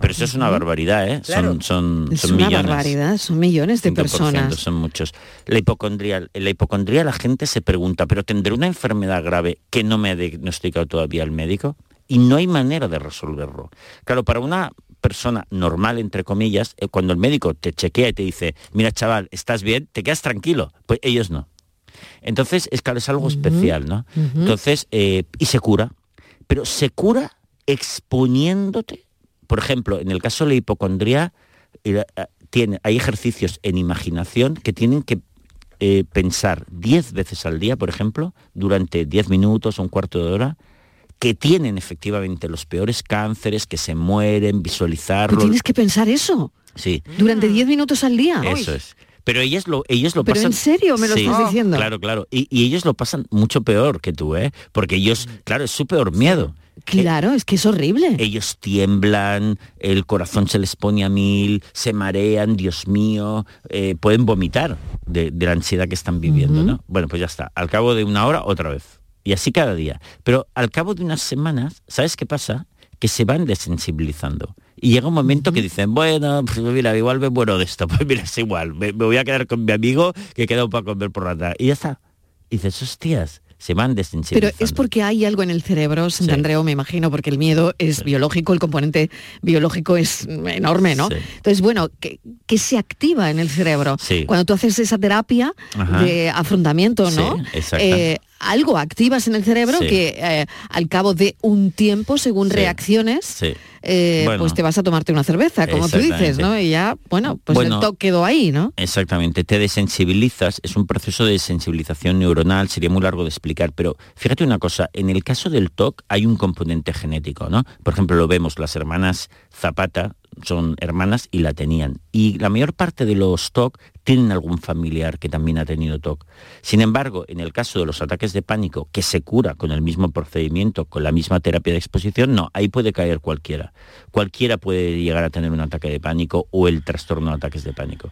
Pero eso es una barbaridad, ¿eh? Claro. Son, son, Es son una millones. barbaridad, son millones de 5%, personas. Son muchos. La hipocondría, la hipocondría la gente se pregunta, ¿pero tendré una enfermedad grave que no me ha diagnosticado todavía el médico? Y no hay manera de resolverlo. Claro, para una persona normal, entre comillas, eh, cuando el médico te chequea y te dice, mira chaval, ¿estás bien? ¿Te quedas tranquilo? Pues ellos no. Entonces, es claro, es algo especial, ¿no? Entonces, eh, y se cura. Pero se cura exponiéndote. Por ejemplo, en el caso de la hipocondría, eh, eh, tiene, hay ejercicios en imaginación que tienen que eh, pensar 10 veces al día, por ejemplo, durante 10 minutos o un cuarto de hora, que tienen efectivamente los peores cánceres, que se mueren, Pero visualizarlo. tienes que pensar eso Sí, durante 10 minutos al día. eso es. Pero ellos lo, ellos lo Pero pasan. ¿en serio me lo estás diciendo? Claro, claro. Y, y ellos lo pasan mucho peor que tú, ¿eh? Porque ellos, claro, es su peor miedo. Claro, es que es horrible. Ellos tiemblan, el corazón se les pone a mil, se marean, Dios mío, eh, pueden vomitar de, de la ansiedad que están viviendo, ¿no? Bueno, pues ya está. Al cabo de una hora, otra vez. Y así cada día. Pero al cabo de unas semanas, ¿sabes qué pasa? Que se van desensibilizando. Y llega un momento que dicen, bueno, pues mira, igual me muero de esto. Pues mira, es igual. Me, me voy a quedar con mi amigo que he quedado para comer por la tarde. Y ya está. Y dices, hostias, se van Pero desensibilizando. es porque hay algo en el cerebro, Santandreo, me imagino, porque el miedo es biológico, el componente biológico es enorme, ¿no? Sí. Entonces, bueno, que, que se activa en el cerebro. Sí. Cuando tú haces esa terapia Ajá. de afrontamiento, ¿no? Sí, exacto. Eh, algo activas en el cerebro Sí. que eh, al cabo de un tiempo, según Sí. reacciones, Sí. eh, Bueno. pues te vas a tomarte una cerveza, como tú dices. ¿no? Y ya, bueno, pues Bueno. el toque quedó ahí, ¿no? Exactamente, te desensibilizas, es un proceso de sensibilización neuronal, sería muy largo de explicar, pero fíjate una cosa, en el caso del TOC hay un componente genético, ¿no? Por ejemplo, lo vemos, las hermanas Zapata son hermanas y la tenían. Y la mayor parte de los TOC tienen algún familiar que también ha tenido TOC. Sin embargo, en el caso de los ataques de pánico, que se cura con el mismo procedimiento, con la misma terapia de exposición, no, ahí puede caer cualquiera. Cualquiera puede llegar a tener un ataque de pánico o el trastorno de ataques de pánico.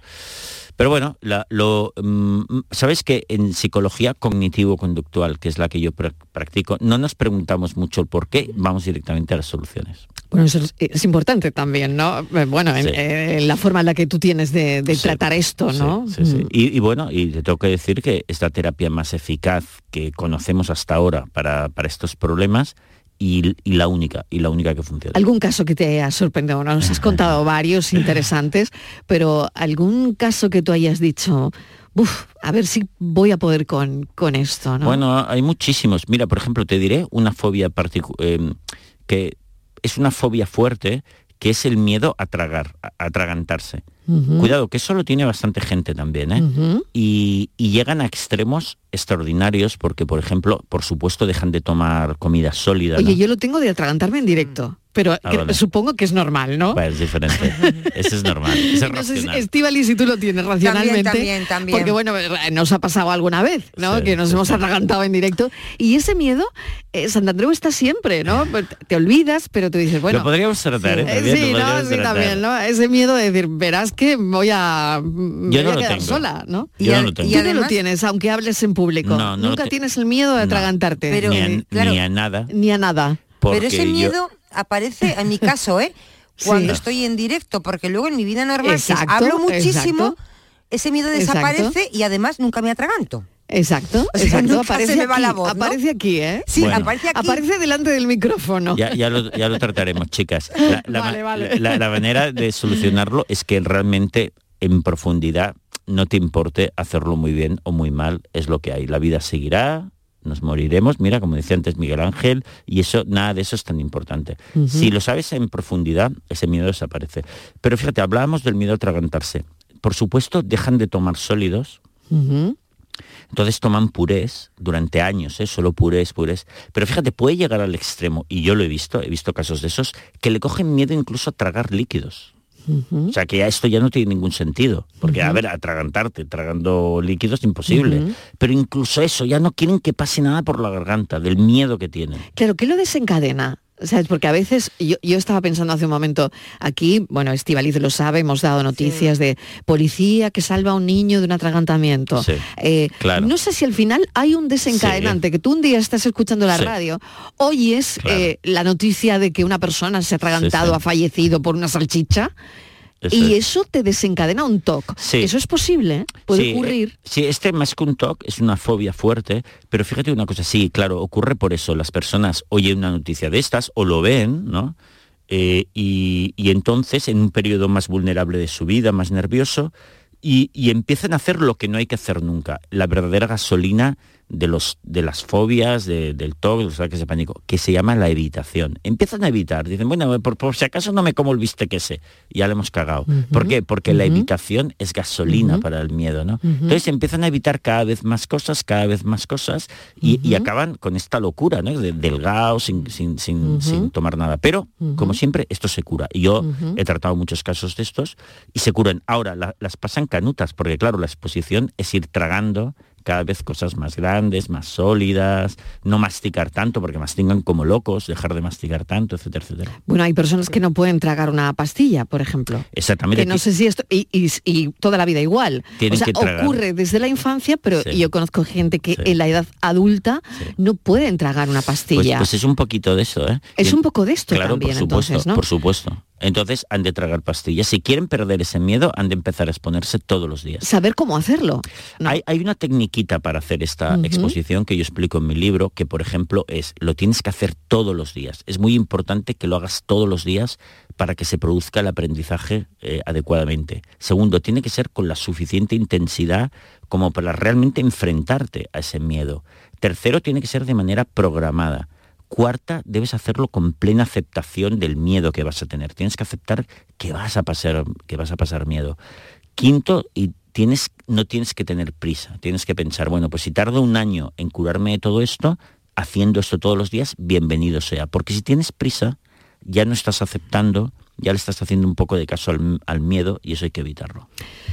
Pero bueno, la- lo, mm, sabes que en psicología cognitivo-conductual, que es la que yo pra- practico, no nos preguntamos mucho por qué, vamos directamente a las soluciones. Bueno, eso es, es importante también, ¿no? Eh, Bueno, en, Sí. eh, la forma en la que tú tienes de, de tratar esto, ¿no? Sí, sí. Mm. Y, y bueno, y te tengo que decir que es la terapia más eficaz que conocemos hasta ahora para, para estos problemas y, y la única, y la única que funciona. ¿Algún caso que te haya sorprendido? Nos has contado varios interesantes, pero algún caso que tú hayas dicho, "Uf, a ver si voy a poder con, con esto, ¿no? Bueno, hay muchísimos. Mira, por ejemplo, te diré una fobia eh, que es una fobia fuerte, que es el miedo a tragar, a atragantarse. Cuidado, que eso lo tiene bastante gente también, ¿eh? Y, y llegan a extremos extraordinarios porque, por ejemplo, por supuesto dejan de tomar comida sólida. Oye, ¿no? yo lo tengo de atragantarme en directo, pero Ah, vale. supongo que es normal, ¿no? Bueno, es diferente. Eso es normal. Eso es No sé. Estíbaliz, si tú lo tienes racionalmente. también, también. Porque bueno, nos ha pasado alguna vez, ¿no? Sí, que nos sí, hemos sí. atragantado en directo. Y ese miedo, eh, Santandreu está siempre, ¿no? Pues Te olvidas, pero tú dices, bueno. lo podríamos tratar, ¿eh? Eh, También sí, ¿no? Sí, tratar. también, ¿no? Ese miedo de decir, verás que voy a, me Yo voy no a lo quedar tengo. sola, ¿no? Yo no lo tengo. Tú no lo tienes, aunque hables en público. No, no lo Nunca tienes el miedo de No. atragantarte. ni, a, ni a nada. Ni a nada. Porque Pero ese yo- miedo aparece, en mi caso, ¿eh? Cuando Sí. estoy en directo, porque luego en mi vida normal, Exacto, hablo muchísimo, exacto. ese miedo Exacto. desaparece y además nunca me atraganto. Exacto, O sea, exacto. nunca Aparece se me va aquí, la voz, ¿no? aparece aquí, ¿eh? Sí, Bueno. aparece aquí. Aparece delante del micrófono. Ya, ya lo, ya lo trataremos, chicas. La, la Vale, ma- vale. la- la manera de solucionarlo es que realmente en profundidad no te importe hacerlo muy bien o muy mal, es lo que hay. La vida seguirá, nos moriremos, mira, como decía antes Miguel Ángel, y eso, nada de eso es tan importante. Si lo sabes en profundidad, ese miedo desaparece. Pero fíjate, hablábamos del miedo a atragantarse. Por supuesto, dejan de tomar sólidos, entonces toman purés durante años, ¿eh? solo purés, purés. Pero fíjate, puede llegar al extremo, y yo lo he visto, he visto casos de esos, que le cogen miedo incluso a tragar líquidos. O sea, que ya esto ya no tiene ningún sentido. Porque, a ver, atragantarte, tragando líquidos es imposible. Pero incluso eso, ya no quieren que pase nada por la garganta, del miedo que tienen. Claro, ¿qué lo desencadena? ¿Sabes? Porque a veces, yo, yo estaba pensando hace un momento, aquí, bueno, Estivaliz lo sabe, hemos dado noticias de policía que salva a un niño de un atragantamiento. Sí, Eh, claro. No sé si al final hay un desencadenante, que tú un día estás escuchando la radio, oyes eh, la noticia de que una persona se ha atragantado, ha fallecido por una salchicha, Eso y es. eso te desencadena un TOC. Sí. Eso es posible, ¿eh? puede Sí, ocurrir. eh, Sí, este más que un TOC es una fobia fuerte, pero fíjate una cosa, sí, claro, ocurre por eso. Las personas oyen una noticia de estas o lo ven, ¿no? Eh, y, y entonces, en un periodo más vulnerable de su vida, más nervioso, y, y empiezan a hacer lo que no hay que hacer nunca, la verdadera gasolina de, los, de las fobias, de- del TOC, de los ataques de pánico, que se llama la evitación. Empiezan a evitar, dicen, bueno, por, por si acaso no me como el bistec ese, ya le hemos cagado. ¿Por qué? Porque la evitación es gasolina para el miedo, ¿no? Entonces empiezan a evitar cada vez más cosas, cada vez más cosas, y, y acaban con esta locura, ¿no? De, delgado, sin, sin, sin, sin tomar nada. Pero, como siempre, esto se cura. Y yo he tratado muchos casos de estos y se curan. Ahora, la- las pasan canutas, porque claro, la exposición es ir tragando cada vez cosas más grandes, más sólidas, no masticar tanto, porque mastican como locos, dejar de masticar tanto, etcétera, etcétera. Bueno, hay personas que no pueden tragar una pastilla, por ejemplo. Exactamente. Que no sé si esto, y, y- y toda la vida igual. Tienen o sea, que ocurre desde la infancia, pero Sí. yo conozco gente que en la edad adulta no pueden tragar una Pues, pastilla. pues es un poquito de eso, ¿eh? es un poco de esto Claro, también, por supuesto, entonces, ¿no? por supuesto. Entonces han de tragar pastillas. Si quieren perder ese miedo, han de empezar a exponerse todos los días. Saber cómo hacerlo. Hay, hay una tecniquita para hacer esta exposición que yo explico en mi libro, que por ejemplo es, lo tienes que hacer todos los días. Es muy importante que lo hagas todos los días para que se produzca el aprendizaje eh, adecuadamente. Segundo, tiene que ser con la suficiente intensidad como para realmente enfrentarte a ese miedo. Tercero, tiene que ser de manera programada. Cuarta, debes hacerlo con plena aceptación del miedo que vas a tener. Tienes que aceptar que vas a pasar, que vas a pasar miedo. Quinto, y tienes, no tienes que tener prisa. Tienes que pensar, bueno, pues si tardo un año en curarme de todo esto, haciendo esto todos los días, bienvenido sea. Porque si tienes prisa, ya no estás aceptando, ya le estás haciendo un poco de caso al, al miedo y eso hay que evitarlo.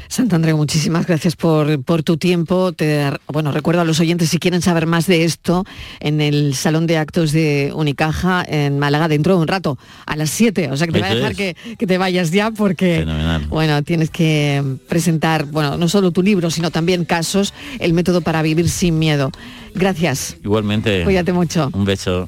Santandreu, muchísimas gracias por, por tu tiempo. Te, bueno, recuerdo a los oyentes si quieren saber más de esto en el Salón de Actos de Unicaja en Málaga dentro de un rato, a las 7. O sea que te voy a dejar que, que te vayas ya porque Fenomenal. bueno, tienes que presentar, bueno, no solo tu libro, sino también casos, el método para vivir sin miedo. Gracias. Igualmente. Cuídate mucho. Un beso.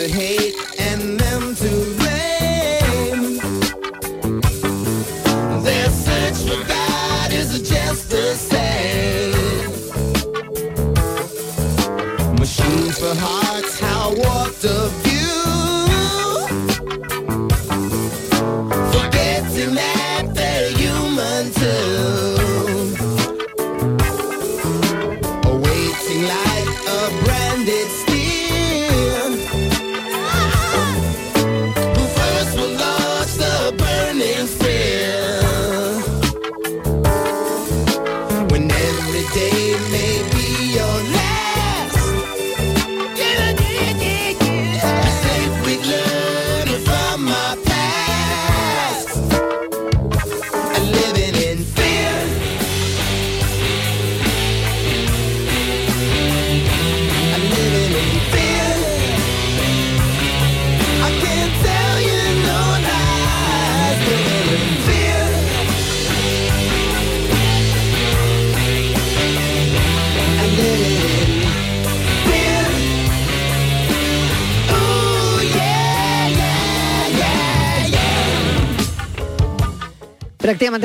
Hey. head.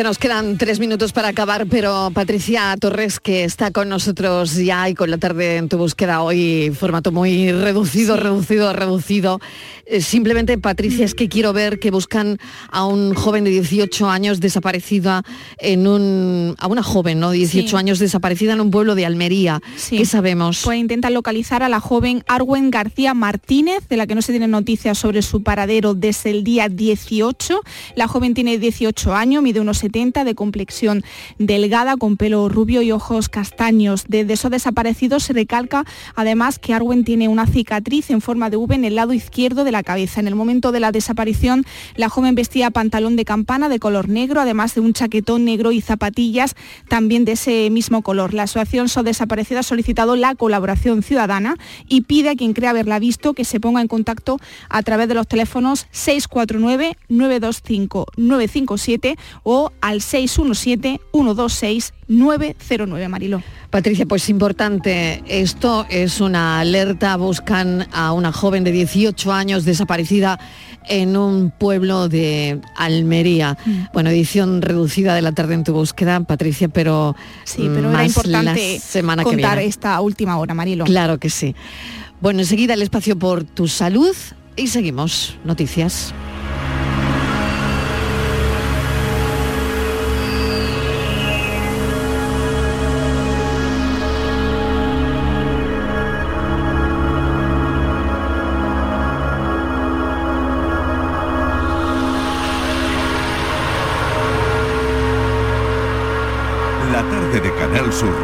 Nos quedan tres minutos para acabar, pero Patricia Torres, que está con nosotros ya y con la tarde en tu búsqueda hoy, formato muy reducido, reducido, reducido. Eh, simplemente, Patricia, es que quiero ver que buscan a un joven de 18 años desaparecida en un... a una joven, ¿no? 18 Sí. años desaparecida en un pueblo de Almería. Sí. ¿Qué sabemos? Pues intentan localizar a la joven Arwen García Martínez, de la que no se tienen noticias sobre su paradero desde el día 18. La joven tiene 18 años, mide unos 70, de complexión delgada, con pelo rubio y ojos castaños. Desde esos desaparecidos se recalca además que Arwen tiene una cicatriz en forma de V en el lado izquierdo de cabeza. En el momento de la desaparición, la joven vestía pantalón de campana de color negro, además de un chaquetón negro y zapatillas también de ese mismo color. La asociación So Desaparecida ha solicitado la colaboración ciudadana y pide a quien crea haberla visto que se ponga en contacto a través de los teléfonos 649-925-957 o al 617-126-909, Marilo. Patricia, pues importante, esto es una alerta, buscan a una joven de 18 años desaparecida en un pueblo de Almería. Mm. Bueno, edición reducida de la tarde en tu búsqueda, Patricia, pero, Sí, pero más era importante la semana que contar viene. esta última hora, Marilo. Claro que sí. Bueno, enseguida el espacio por tu salud y seguimos. Noticias.